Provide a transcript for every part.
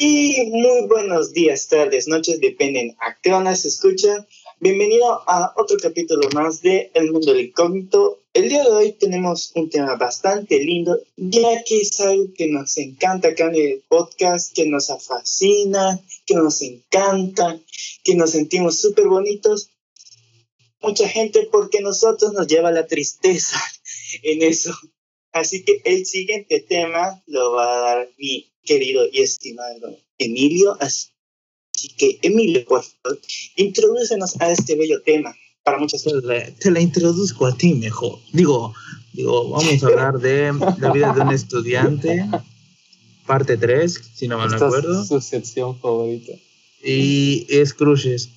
Y muy buenos días, tardes, noches, dependen a qué hora se escuchan. Bienvenido a otro capítulo más de El Mundo del Incógnito. El día de hoy tenemos un tema bastante lindo, ya que es algo que nos encanta acá en el podcast, que nos fascina, que nos encanta, que nos sentimos súper bonitos. Mucha gente porque nosotros nos lleva la tristeza en eso. Así que el siguiente tema lo va a dar mi querido y estimado Emilio. Así que, Emilio, por favor, introdúcenos a este bello tema para muchas personas. Te la introduzco a ti mejor. Digo, digo, vamos a hablar de la vida de un estudiante, parte 3, si no me acuerdo. Es su sección favorita. Y es Crushes.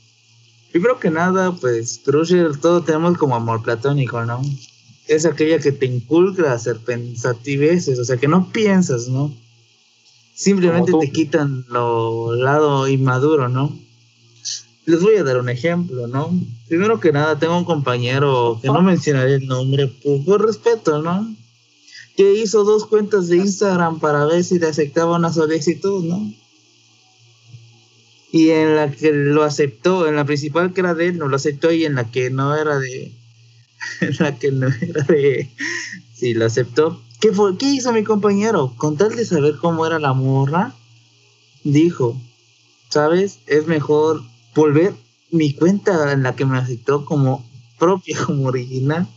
Primero que nada, pues Crushes, todo tenemos como amor platónico, ¿no? Es aquella que te inculca a hacer pensativeces, o sea, que no piensas, ¿no? Simplemente te quitan lo lado inmaduro, ¿no? Les voy a dar un ejemplo, ¿no? Primero que nada, tengo un compañero que no mencionaré el nombre por, respeto, ¿no? Que hizo dos cuentas de Instagram para ver si le aceptaba una solicitud, ¿no? Y en la que lo aceptó, en la principal que era de él, no lo aceptó y en la que no era de... En la que no era de... Sí, lo aceptó ¿Qué, fue, ¿Qué hizo mi compañero? Con tal de saber cómo era la morra, dijo, ¿sabes? Es mejor volver mi cuenta en la que me aceptó como propia, como original.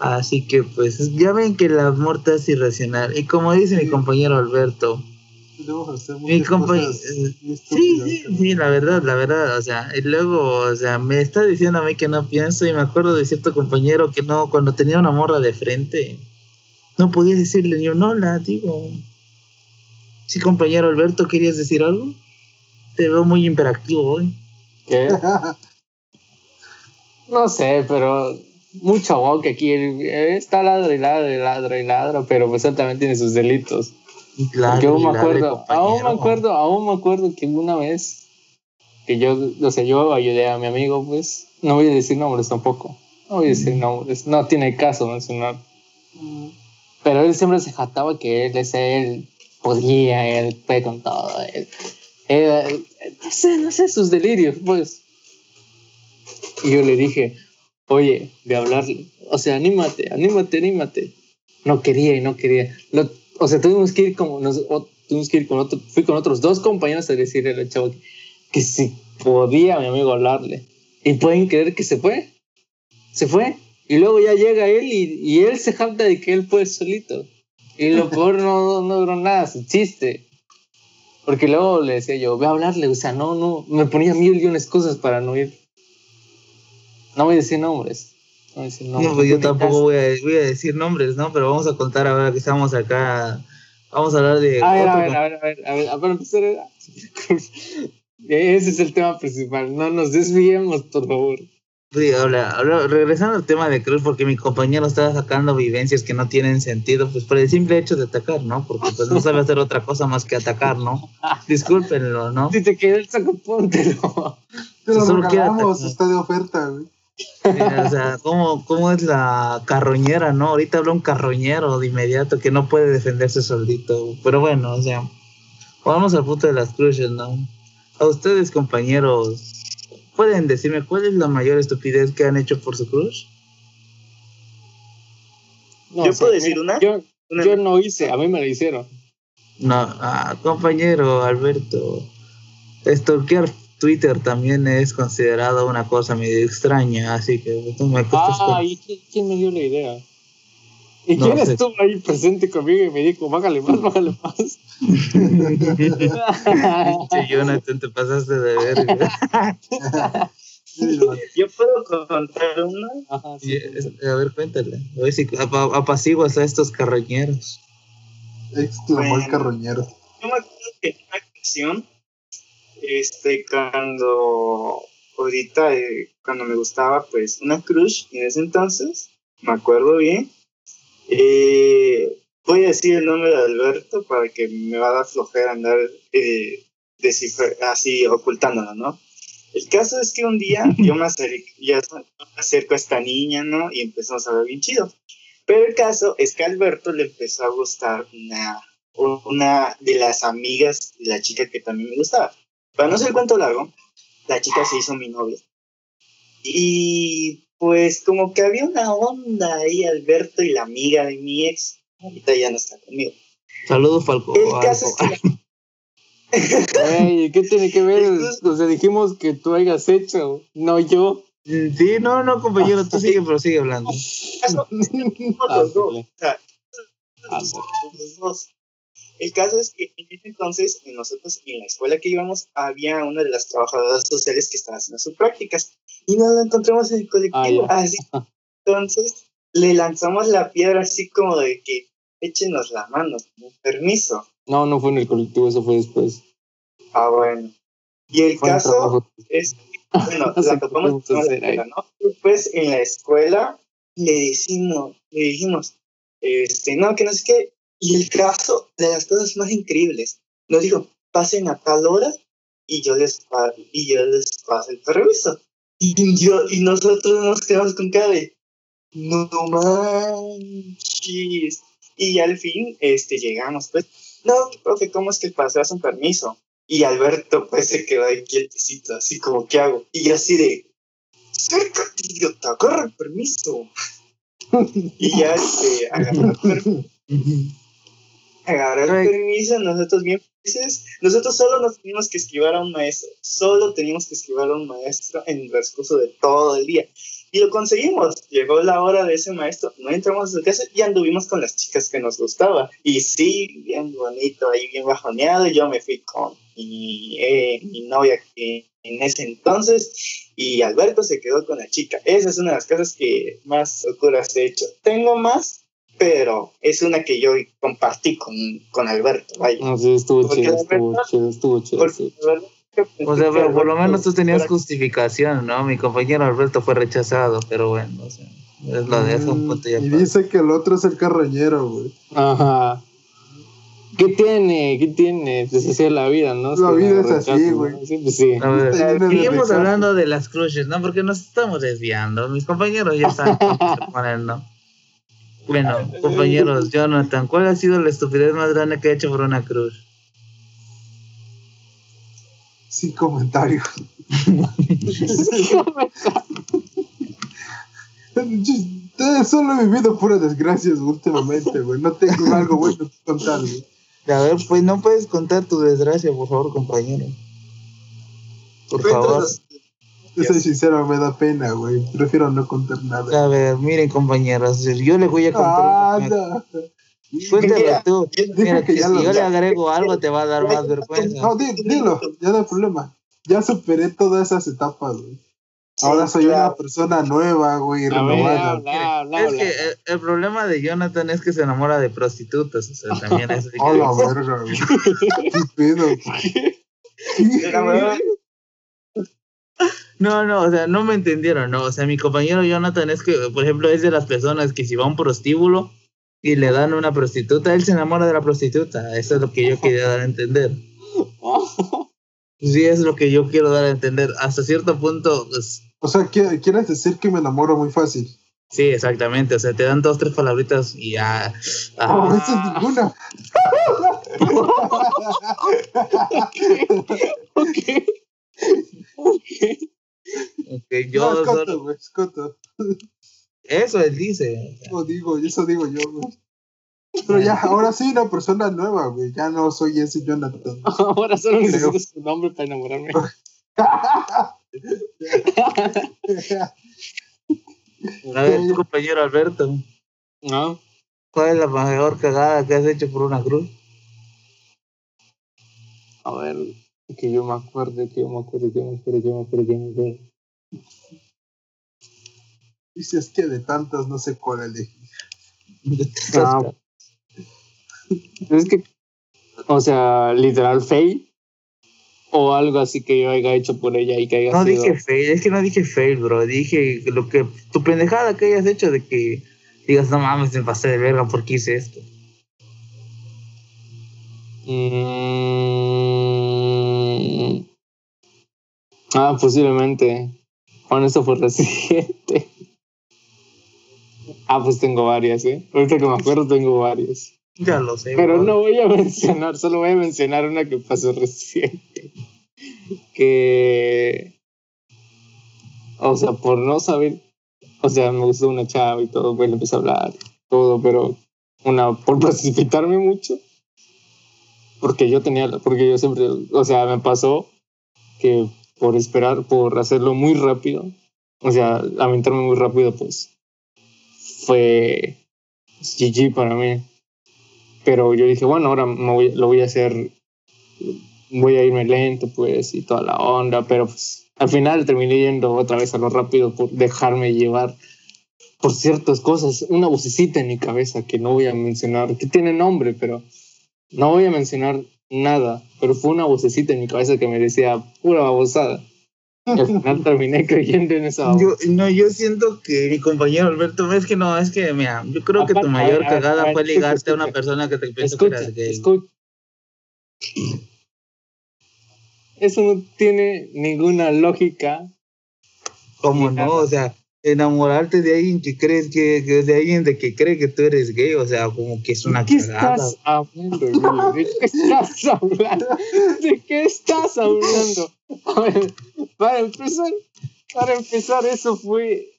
Así que pues ya ven que la muerte es irracional. Y como dice mi compañero Alberto, mi compañero, sí, sí, sí, la verdad, la verdad, o sea, y luego, o sea, me está diciendo a mí que no pienso y me acuerdo de cierto compañero que no, cuando tenía una morra de frente, no podías decirle ni un hola, digo. Sí, compañero Alberto, ¿querías decir algo? Te veo muy imperactivo hoy. ¿Qué? no sé, pero mucho boca aquí. Está ladro y ladro y ladro y ladro, pero pues él también tiene sus delitos. Claro, aún me acuerdo, aún me acuerdo, aún me acuerdo que una vez que yo, o sea, yo ayudé a mi amigo, pues, no voy a decir nombres tampoco. No voy a decir nombres, no tiene caso mencionar. Mm. Pero él siempre se jactaba que él es él, podía, él fue con todo. Él, no sé, no sé, sus delirios, pues. Y yo le dije, oye, de hablarle, o sea, anímate, anímate, anímate. No quería y no quería. o sea, tuvimos que ir como, nos, tuvimos que ir con otro, fui con otros dos compañeros a decirle al chavo que, que si podía mi amigo hablarle. Y pueden creer que se fue. Se fue. Y luego ya llega él y, él se jacta de que él fue solito. Y lo peor no, no duró nada, su chiste. Porque luego le decía yo, ve a hablarle, o sea, no, no, me ponía mil y unas cosas para no ir. No voy a decir nombres. No, voy a decir nombres. no pues yo tampoco voy a, voy a, decir nombres, ¿no? Pero vamos a contar ahora que estamos acá. Vamos a hablar de. A ver, a ver, a ver, a ver, a ver, a ver, empezar. Ese es el tema principal. No nos desviemos, por favor. Sí, regresando al tema de Cruz, porque mi compañero estaba sacando vivencias que no tienen sentido, pues por el simple hecho de atacar, ¿no? Porque pues no sabe hacer otra cosa más que atacar, ¿no? Discúlpenlo, ¿no? Si te queda el saco, póntelo. Lo regalamos, está de oferta, güey. o sea, ¿cómo, ¿cómo es la carroñera, no? Ahorita habla un carroñero de inmediato que no puede defenderse solito. Pero bueno, o sea, vamos al punto de las cruces, ¿no? A ustedes, compañeros, ¿Pueden decirme cuál es la mayor estupidez que han hecho por su cruz? ¿Yo puedo decir una? Yo, no hice, a mí me la hicieron. No, ah, compañero Alberto, stalkear Twitter también es considerado una cosa medio extraña, así que tú me Ah, ¿y quién me dio la idea? ¿Y quién estuvo ahí presente conmigo y me dijo, bájale más, bájale más? sí, Jonathan, te pasaste de verga. Yo puedo contar una. a ver, cuéntale. A ver si apaciguas a estos carroñeros. Exclamó el carroñero. Yo me acuerdo que en una ocasión, este, cuando ahorita, eh, cuando me gustaba, pues, una crush en ese entonces, me acuerdo bien, eh, voy a decir el nombre de Alberto para que me va a dar flojera andar eh, así ocultándolo, ¿no? El caso es que un día yo me acerco, a esta niña, ¿no? Y empezamos a ver bien chido. Pero el caso es que a Alberto le empezó a gustar una, una de las amigas de la chica que también me gustaba. Para no ser cuento largo, la chica se hizo mi novia. Y pues como que había una onda ahí, Alberto y la amiga de mi ex, ahorita ya no está conmigo. Saludos, Falco. El caso es que... ¿Qué tiene que ver? O sea, dijimos que tú hayas hecho, no yo. Sí, no, no, compañero, tú sigue, pero sigue hablando. El caso es que en ese entonces, nosotros en la escuela que íbamos, había una de las trabajadoras sociales que estaba haciendo sus prácticas y nos la encontramos en el colectivo. Ah, así. Entonces le lanzamos la piedra así como de que échenos la mano, con permiso. No, no fue en el colectivo, eso fue después. Ah, bueno. Y el caso es, bueno, la topamos en la escuela, ¿no? Después en la escuela le decimos, le dijimos, este, no, que no sé qué, y el caso de las cosas más increíbles, nos dijo, pasen a tal hora y yo les, y yo les paso el permiso. Y, yo, y nosotros nos quedamos con cara de, no manches. Y al fin este, llegamos, pues, no, profe, ¿cómo es que pasas un permiso? Y Alberto pues se quedó ahí quietecito, así como, ¿qué hago? Y yo así de, acércate, idiota, agarra el permiso. y ya se agarró el permiso agarrar el permiso, nosotros bien. Nosotros solo nos teníamos que esquivar a un maestro, solo teníamos que esquivar a un maestro en el transcurso de todo el día. Y lo conseguimos. Llegó la hora de ese maestro, no entramos a su casa y anduvimos con las chicas que nos gustaba. Y sí, bien bonito, ahí bien bajoneado. Y yo me fui con mi, eh, mi novia que en ese entonces y Alberto se quedó con la chica. Esa es una de las cosas que más locuras he hecho. Tengo más, pero es una que yo compartí con, con Alberto. Vaya. No, sí, estuvo chido, estuvo chido, estuvo chido. O sea, pero por lo menos tú tenías justificación, ¿no? Mi compañero Alberto fue rechazado, pero bueno, o sea, es lo de eso. Mm, y dice que el otro es el carroñero, güey. Ajá. ¿Qué tiene? ¿Qué tiene? Pues así es la vida, ¿no? La vida es así, güey. Sí, pues sí. A ver, seguimos hablando de las crushes, ¿no? Porque nos estamos desviando. Mis compañeros ya están ¿no? Bueno, compañeros, Jonathan, ¿cuál ha sido la estupidez más grande que ha hecho por una cruz? Sin comentarios. Solo he vivido puras desgracias últimamente, güey. No tengo algo bueno que contar, güey. A ver, pues no puedes contar tu desgracia, por favor, compañero. Por favor. Yo soy sincero, me da pena, güey. Prefiero no contar nada. A ver, miren, compañeros, yo les voy a contar. Ah, no. Tú. Mira, que, si yo le agrego algo, te va a dar más vergüenza. No, dilo, ya no hay problema. Ya superé todas esas etapas, güey. Ahora soy una persona nueva, güey, renovada. es que el, problema de Jonathan es que se enamora de prostitutas, o sea, también es... ¡A la verga, güey! ¿Qué pedo? No, no, o sea, no me entendieron, no. O sea, mi compañero Jonathan es que, por ejemplo, es de las personas que si va a un prostíbulo y le dan una prostituta, él se enamora de la prostituta. Eso es lo que yo quería dar a entender. Sí, es lo que yo quiero dar a entender. Hasta cierto punto, pues... O sea, ¿quieres decir que me enamoro muy fácil? Sí, exactamente. O sea, te dan dos, tres palabritas y ya. Ah. No, esa es ninguna. ok. Ok. Okay, yo no, escoto, güey, escoto. Eso él dice. Eso digo, eso digo yo, güey. Pero ya, ahora soy una persona nueva, güey. Ya no soy ese Jonathan. ahora solo necesito su nombre para enamorarme. A ver, tu compañero Alberto. ¿No? ¿Cuál es la mejor cagada que has hecho por una cruz? A ver, que yo me acuerdo, que yo me acuerdo, que yo me acuerdo, que yo me acuerdo, que yo me acuerdo. Dices que de tantas no sé cuál elegir. No. es que, o sea, literal fail o algo así que yo haya hecho por ella y que haya no sido... dije fail, es que no dije fail, bro. Dije lo que tu pendejada que hayas hecho de que digas, no mames, me pasé de verga porque hice esto. Mm. Ah, posiblemente. Bueno, eso fue reciente. Ah, pues tengo varias, ¿eh? Ahorita que me acuerdo tengo varias. Ya lo sé. Pero no voy a mencionar, solo voy a mencionar una que pasó reciente. Que. O sea, por no saber. O sea, me gustó una chava y todo, pues le empecé a hablar, todo, pero una, por precipitarme mucho. Porque yo tenía, porque yo siempre, o sea, me pasó que por esperar, por hacerlo muy rápido, o sea, lamentarme muy rápido, pues fue GG para mí. Pero yo dije, bueno, ahora me lo voy a hacer, voy a irme lento, pues, y toda la onda, pero pues al final terminé yendo otra vez a lo rápido por dejarme llevar por ciertas cosas. Una vocecita en mi cabeza que no voy a mencionar, que tiene nombre, pero no voy a mencionar nada, pero fue una vocecita en mi cabeza que me decía pura babosada. Y al final terminé creyendo en esa yo, No, yo siento que mi compañero Alberto, es que no, es que, mira, yo creo que tu mayor cagada fue ligarte a una persona que te pensó que eras gay. Escucha. Eso no tiene ninguna lógica. ¿Cómo no? O sea, enamorarte de alguien que crees que, de alguien de que cree que tú eres gay, o sea, como que es una ¿De qué estás hablando, ¿De qué estás hablando? ¿De qué estás hablando? A ver, para empezar, para empezar, eso fue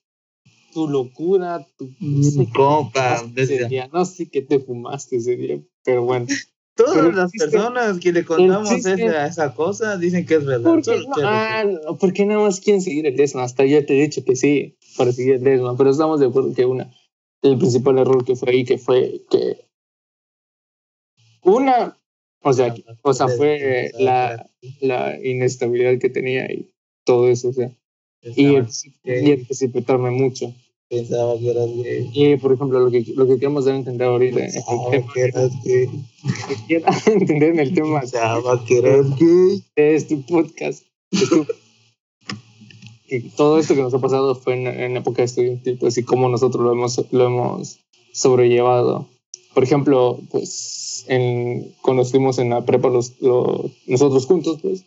tu locura, tu no copa, no sé qué te fumaste ese día, pero bueno. Todas las personas que le contamos esa, esa, cosa dicen que es verdad. ¿Por qué, no, ah, ¿por qué nada más quieren seguir el Desma? Hasta yo te he dicho que sí, para seguir el Desma, pero estamos de acuerdo que una, el principal error que fue ahí, que fue que una, o sea, o sea fue la, la inestabilidad que tenía y todo eso, o sea, y el, y el precipitarme mucho pensaba que eras gay. Y por ejemplo, lo que, lo que queremos dar a entender ahorita es que eras gay. Que entender en el tema. Pensaba que eras gay. Es tu podcast. Es tu, todo esto que nos ha pasado fue en, en época estudiantil, pues, y cómo nosotros lo hemos, lo hemos sobrellevado. Por ejemplo, pues, cuando estuvimos en la prepa nosotros juntos, pues,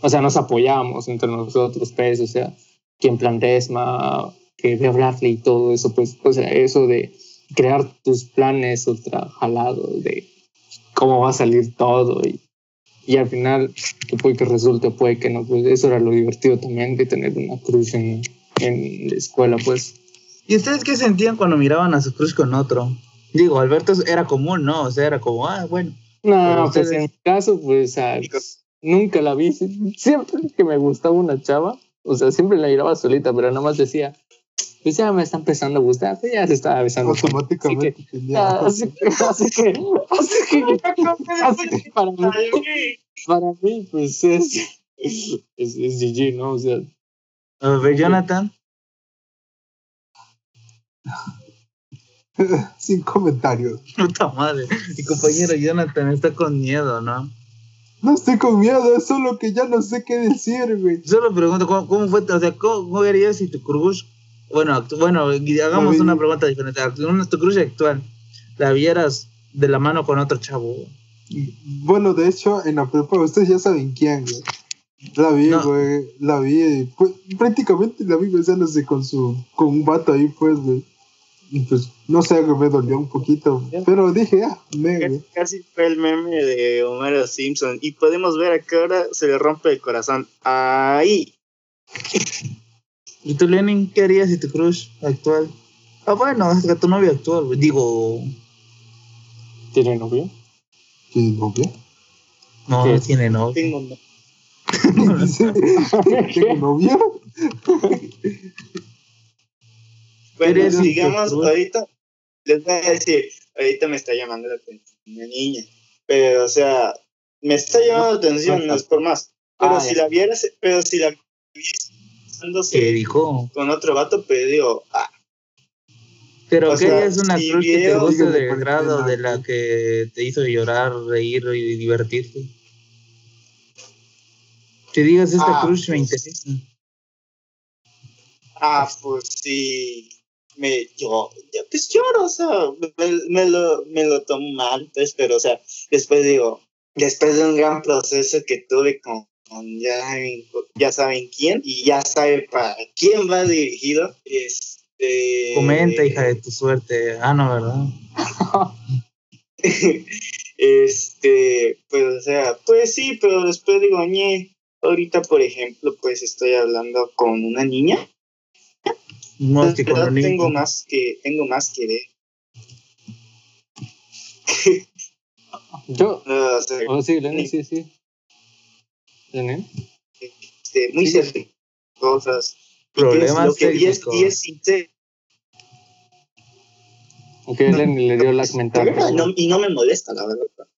o sea, nos apoyamos entre nosotros, pues, o sea, quien plantea ESMA, que de hablarle y todo eso, pues, o sea, eso de crear tus planes ultra jalados, de cómo va a salir todo y, y al final, que puede que resulte, puede que no, pues eso era lo divertido también de tener una cruz en, en la escuela, pues. ¿Y ustedes qué sentían cuando miraban a su cruz con otro? Digo, Alberto era común, ¿no? O sea, era como, ah, bueno. No, pues en mi caso, pues, nunca la vi. Siempre que me gustaba una chava, o sea, siempre la miraba solita, pero nada más decía, pues ya me está empezando a gustar, pues ya se estaba besando. Automáticamente. Así que, así que, así que, así que, para mí, para mí, pues es, es, es GG, ¿no? O sea. A ver, Jonathan. Sin comentarios. Puta madre. Mi compañero Jonathan está con miedo, ¿no? No estoy con miedo, es solo que ya no sé qué decir, güey. Solo pregunto, ¿cómo, cómo fue? O sea, ¿cómo, cómo harías si tu crush bueno, bueno, hagamos una pregunta diferente. Tu crush actual, ¿la vieras de la mano con otro chavo? Bueno, de hecho, en la prepa, ustedes ya saben quién, güey. La vi, güey. La vi. Pues, prácticamente la vi besándose con su. con un vato ahí, pues, güey. Y pues, no sé, me dolió un poquito. Pero dije, ah, me. Casi fue el meme de Homero Simpson. Y podemos ver a qué hora se le rompe el corazón. Ahí. ¿Y tú, Lenin, qué harías si tu crush actual? Ah, bueno, es que tu novia actual, digo. ¿Tiene novio? ¿Tiene novio? No, no tiene novio. Tengo novio. ¿Tengo novio? bueno, digamos, ahorita les voy a decir, ahorita me está llamando la atención una niña, pero o sea, me está llamando la atención, no es por más. Pero ah, si la vieras, pero si la ¿Qué dijo? con otro vato, pero digo, ah. Pero ¿qué es una cruz que te gusta de grado de la que te hizo llorar, reír y divertirte? Que digas esta ah, cruz me pues. interesa. Ah, pues sí. Me, yo, pues lloro, o sea, me, lo, me lo tomo mal, pues, pero, o sea, después digo, después de un gran proceso que tuve con, ya, ya saben quién y ya sabe para quién va dirigido. Este, Comenta, hija de tu suerte. Ah, no, ¿verdad? este, pues, o sea, pues sí, pero después digo, ñe, ahorita, por ejemplo, pues estoy hablando con una niña. No, que con tengo más que, tengo más que ver. Yo, no, oh, sí, Lenny, sí, sí. Este, muy sí. cosas. Problemas lo que 10, 10 sin Ok, Lenny le dio lag mental. y no me molesta, la verdad.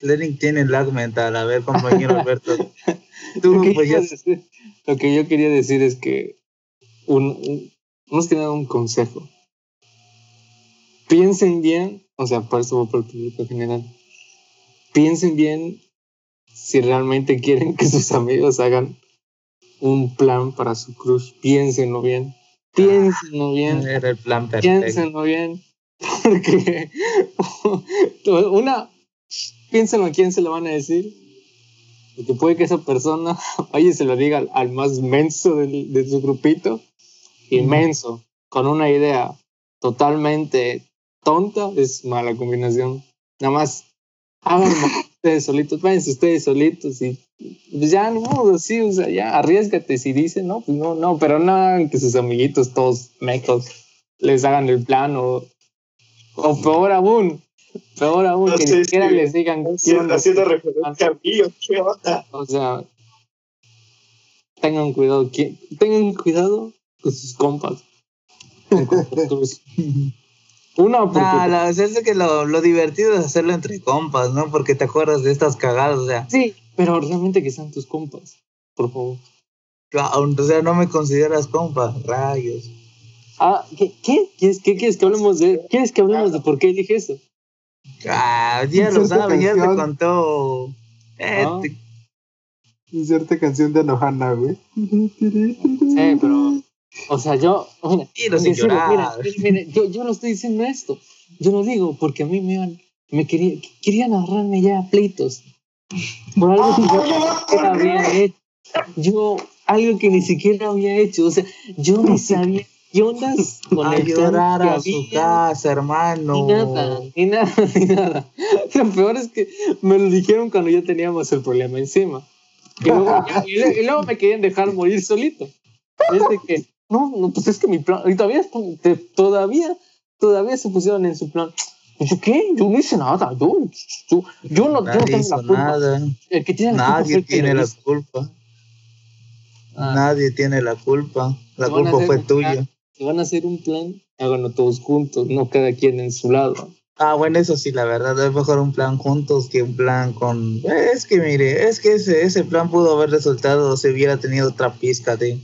Lenny tiene lag mental. A ver, compañero Alberto. Tú, lo, que pues, ya... decir, lo que yo quería decir es que un, un, que nada un consejo. Piensen bien, o sea, para eso por el público general. Piensen bien si realmente quieren que sus amigos hagan un plan para su crush. Piénsenlo bien. Piénsenlo bien. Era el plan perfecto. Piénsenlo bien. Porque una, piénsenlo a quién se lo van a decir. Porque puede que esa persona vaya y se lo diga al, más menso de su grupito. Inmenso. Con una idea totalmente tonta. Es mala combinación. Nada más hagan ustedes solitos. Váyanse ustedes solitos y pues ya no, sí, o sea, ya arriesgate si dicen, no, pues no, no, pero no que sus amiguitos todos mecos les hagan el plan o o peor aún, peor aún, que ni siquiera les digan haciendo, haciendo referencia a mí, qué onda. O sea, tengan cuidado, tengan cuidado con sus compas. Una porque... la es que lo, lo, divertido es hacerlo entre compas, ¿no? Porque te acuerdas de estas cagadas, o sea. Sí, pero realmente que sean tus compas, por favor. O sea, no me consideras compa, rayos. Ah, ¿qué? ¿Qué? ¿Quieres, qué quieres que hablemos de? ¿Quieres que hablemos de por qué dije eso? Ah, ya lo sabes, ya te contó. Eh, ¿Ah? Cierta canción de Anohana, güey. Sí, pero. O sea, yo. Mira, mira, mira, yo, yo no estoy diciendo esto. Yo lo digo porque a mí me iban. Me quería, querían agarrarme ya a pleitos. Por algo que yo había hecho. Yo, algo que ni siquiera había hecho. O sea, yo ni sabía ¿Qué ondas con a el llorar a su casa, hermano? Ni nada, ni nada, ni nada. Lo peor es que me lo dijeron cuando ya teníamos el problema encima. Y luego, y, luego me querían dejar morir solito. Es de que, no, no, pues es que mi plan, y todavía, todavía, todavía se pusieron en su plan. ¿Yo qué? Yo no hice nada. Yo, yo, yo no, yo no tengo la culpa. Nada. El que tiene la Nadie culpa tiene la culpa. Ah. Nadie tiene la culpa. La culpa fue tuya van a hacer un plan, háganlo todos juntos, no cada quien en su lado. Ah, bueno, eso sí, la verdad, es mejor un plan juntos que un plan con... Es que mire, es que ese, ese plan pudo haber resultado si hubiera tenido otra pizca de...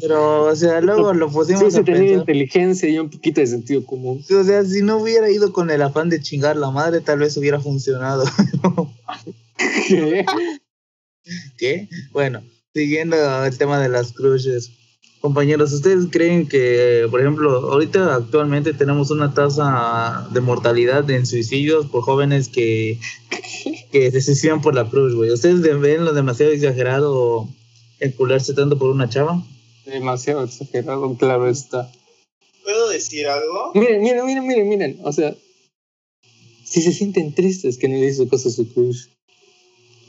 Pero, o sea, luego lo pusimos sí, a tenía inteligencia y un poquito de sentido común. O sea, si no hubiera ido con el afán de chingar la madre, tal vez hubiera funcionado. ¿Qué? ¿Qué? Bueno, siguiendo el tema de las cruces. Compañeros, ¿ustedes creen que, por ejemplo, ahorita actualmente tenemos una tasa de mortalidad en suicidios por jóvenes que, que se suicidan por la cruz, güey? ¿Ustedes ven lo demasiado exagerado encularse tanto por una chava? Demasiado exagerado, claro está. ¿Puedo decir algo? Miren, miren, miren, miren, miren. O sea, si se sienten tristes que no le hizo cosas a su cruz,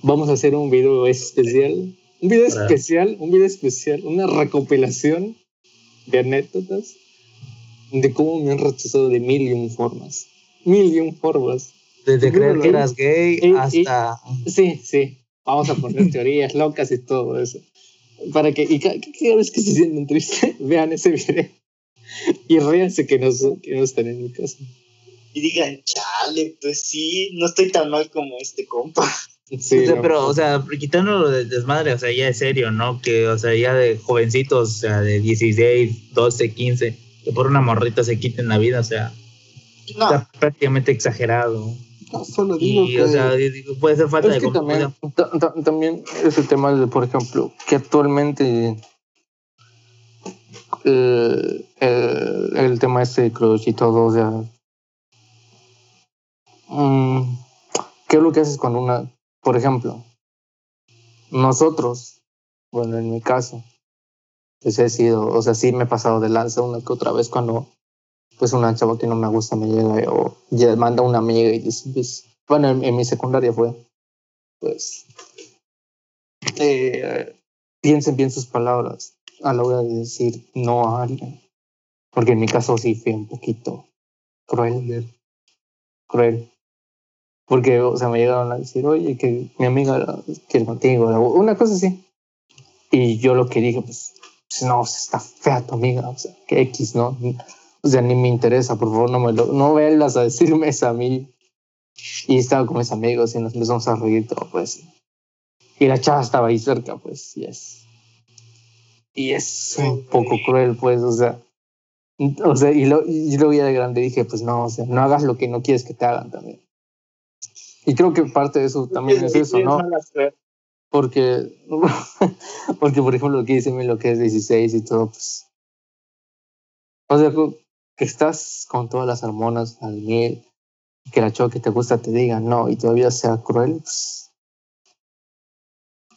vamos a hacer un video especial un video especial, un video especial, una recopilación de anécdotas de cómo me han rechazado de mil y un formas. Mil y un formas. Desde creer que eras gay hasta. sí, sí. Vamos a poner teorías locas y todo eso. Para que, y cada, vez que se sienten tristes, vean ese video y ríanse que no, que no están en mi casa. Y digan, chale, pues sí, no estoy tan mal como este compa. Sí, pero, o sea, quitándolo del desmadre, o sea, ya es serio, ¿no? Que, o sea, ya de jovencitos, o sea, de 16, 12, 15, que por una morrita se quiten la vida, o sea, está prácticamente exagerado. No, solo digo y, o sea, puede ser falta de también, también es el tema de, por ejemplo, que actualmente el, el, el tema este de crush y todo, o sea, mm, ¿qué es lo que haces cuando una por ejemplo, nosotros, bueno, en mi caso, pues he sido, o sea, sí me he pasado de lanza una que otra vez cuando pues una chava que no me gusta me llega o ya manda una amiga y dice, pues, bueno, en, mi secundaria fue, pues, eh, piensen bien sus palabras a la hora de decir no a alguien. Porque en mi caso sí fue un poquito cruel. Cruel. Porque, o sea, me llegaron a decir, oye, que mi amiga quiere contigo, una cosa así. Y yo lo que dije, pues, pues no, está fea tu amiga, o sea, que X, ¿no? O sea, ni me interesa, por favor, no me lo, no vengas a decirme eso a mí. Y estaba con mis amigos y nos empezamos a reír todo, pues. Y la chava estaba ahí cerca, pues, y es. Y es un poco cruel, pues, o sea. O sea, y lo, y lo vi de grande dije, pues no, o sea, no hagas lo que no quieres que te hagan también. Y creo que parte de eso también es eso, ¿no? Porque, porque por ejemplo, lo que dice lo que es 16 y todo, pues. O sea, que estás con todas las hormonas al miel, que la chava que te gusta te diga no y todavía sea cruel, pues.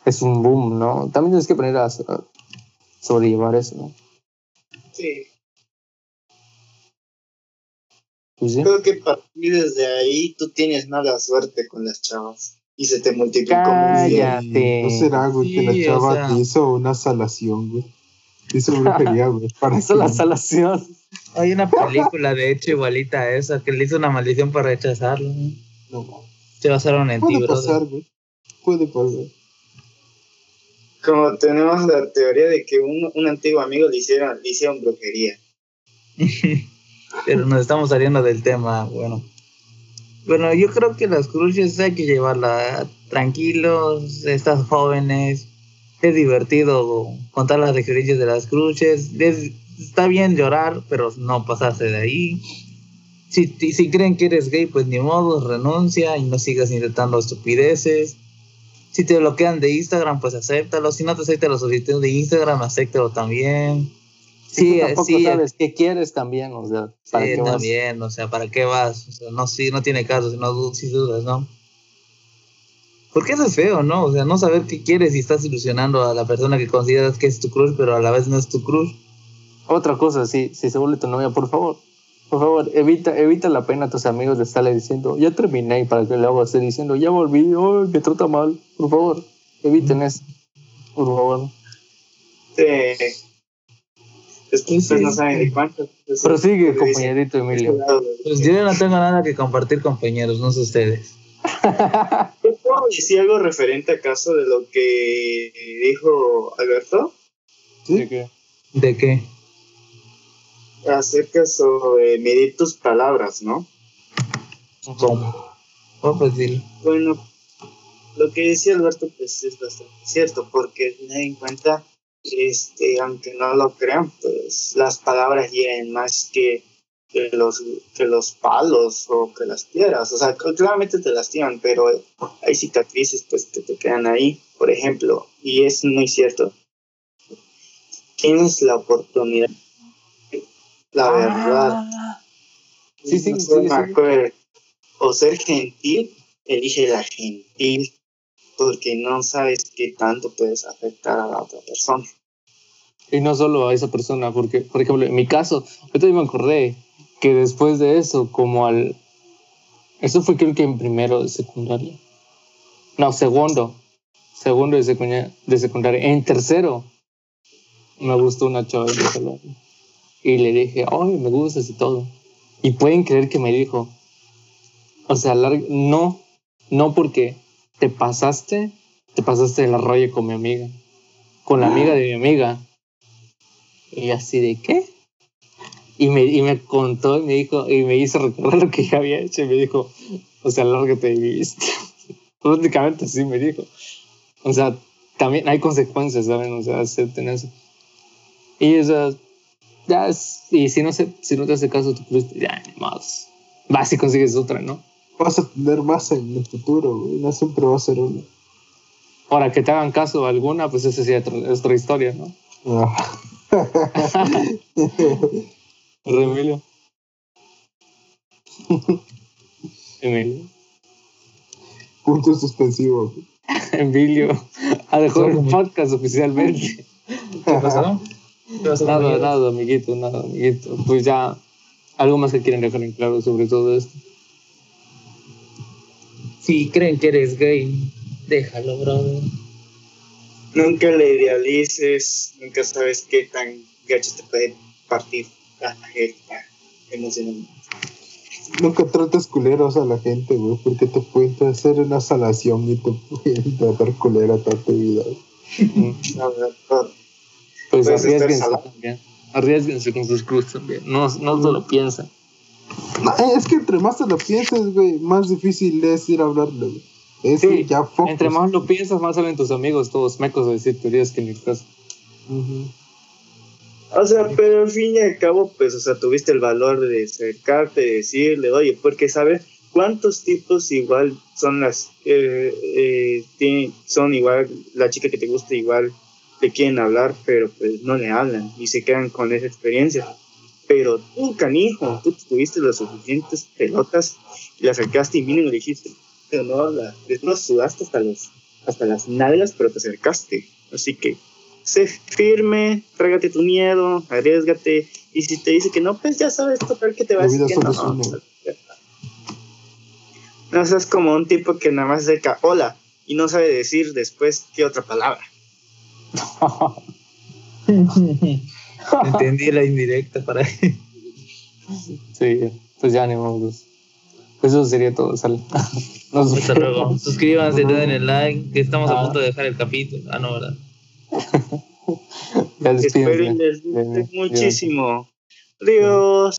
Es un boom, ¿no? También tienes que poner a, sobrellevar eso, ¿no? Sí. Pues Creo que partir desde ahí tú tienes mala suerte con las chavas y se te multiplica Cállate. No será, güey, que la chava te hizo una salación, güey. Hizo brujería, güey. Para hizo la salación. Hay una película, de hecho, igualita a esa, que le hizo una maldición para rechazarlo. No, no. Se basaron en Puede pasar, güey. Puede pasar. Como tenemos la teoría de que un, un antiguo amigo le hicieron, le hicieron brujería. Pero nos estamos saliendo del tema, bueno. Bueno, yo creo que las cruces hay que llevarlas tranquilos, estas jóvenes. Es divertido contar las experiencias de las cruces. Está bien llorar, pero no pasarse de ahí. Si, si creen que eres gay, pues ni modo, renuncia y no sigas intentando estupideces. Si te bloquean de Instagram, pues acéptalo. Si no te acepta la solicitud de Instagram, acéptalo también. Sí, tampoco sí, sabes qué quieres también, o sea, ¿para sí, qué también, o sea, ¿para qué vas? O sea, no, sí, no tiene caso, si no si dudas, ¿no? Porque eso es feo, ¿no? O sea, no saber qué quieres y estás ilusionando a la persona que consideras que es tu crush, pero a la vez no es tu crush. Otra cosa, sí, si se vuelve tu novia, por favor, por favor, evita, evita la pena a tus amigos de estarle diciendo, ya terminé, para que luego esté diciendo, ya volví, oh, me trata mal, por favor, eviten eso, por favor. Sí. Es que ustedes no saben de cuánto. Prosigue, compañerito Emilio. Pues yo no tengo nada que compartir, compañeros, no sé ustedes. ¿Puedo decir algo referente acaso de lo que dijo Alberto? ¿De qué? ¿De qué? Acerca sobre medir tus palabras, ¿no? ¿Cómo? Oh, pues Bueno, lo que decía Alberto pues es bastante cierto, porque en cuenta este, aunque no lo crean, pues las palabras hieren más que, que, los, que los palos o que las piedras. O sea, claramente te lastiman, pero hay cicatrices pues que te quedan ahí, por ejemplo, y es muy cierto. Tienes la oportunidad, la ah. verdad. Sí, sí, sí, O ser gentil, elige la gentil porque no sabes qué tanto puedes afectar a la otra persona. Y no solo a esa persona, porque, por ejemplo, en mi caso, yo me acordé que después de eso, como al... Eso fue creo que en primero de secundaria. No, segundo. Segundo de secundaria. De secundaria. En tercero, me gustó una chava de Y le dije, ay, me gustas y todo. Y pueden creer que me dijo, o sea, no, no porque te pasaste, te pasaste el arroyo con mi amiga, con la amiga de mi amiga. Y así de qué? Y me, y me contó y me dijo, y me hizo recordar lo que ya había hecho y me dijo, o sea, lárgate de mi vista. Prácticamente así me dijo. O sea, también hay consecuencias, ¿saben? O sea, acepten eso. Y o sea, ya es, y si no, se, si no te hace caso, tú ya, más. Vas y consigues otra, ¿no? vas a tener más en el futuro, güey. No siempre va a ser uno. Ahora, que te hagan caso alguna, pues esa sí es otra historia, ¿no? Ah. Emilio. Emilio. Punto suspensivo. Emilio ha dejado el podcast oficialmente. ¿Qué pasó? Nada, nada, amiguito, nada, amiguito. Pues ya ¿Algo más que quieren dejar en claro sobre todo esto? Si creen que eres gay, déjalo, brother. Nunca le idealices, nunca sabes qué tan gacho te puede partir la jeta emocionalmente. Nunca trates culeros a la gente, güey, porque te pueden hacer una salación y te pueden tratar culera toda tu vida. pues arriesguense también. Arriesguense con sus cruz también. No, no solo piensan. es que entre más te lo pienses, güey, más difícil es ir a hablarle, güey. Es sí, ya entre más lo piensas, más salen tus amigos todos mecos a decir teorías que ni caso. O sea, pero al fin y al cabo, pues, o sea, tuviste el valor de acercarte, de decirle, oye, porque sabes cuántos tipos igual son las, eh, eh, son igual, la chica que te gusta igual, te quieren hablar, pero pues no le hablan y se quedan con esa experiencia. Pero tú, canijo, tú tuviste las suficientes pelotas y la acercaste y mínimo le dijiste, pero no, la, no sudaste hasta, los, hasta las nalgas, pero te acercaste. Así que sé firme, trágate tu miedo, arriesgate. Y si te dice que no, pues ya sabes total que te va a decir que no. No, seas como un tipo que nada más acerca hola y no sabe decir después qué otra palabra. Entendí la indirecta para ahí. Sí, pues ya ni Eso sería todo, sal. Hasta luego. Suscríbanse, den el like, que estamos a ah. punto de dejar el capítulo. Ah, no, ¿verdad? Espero les guste muchísimo. Adiós.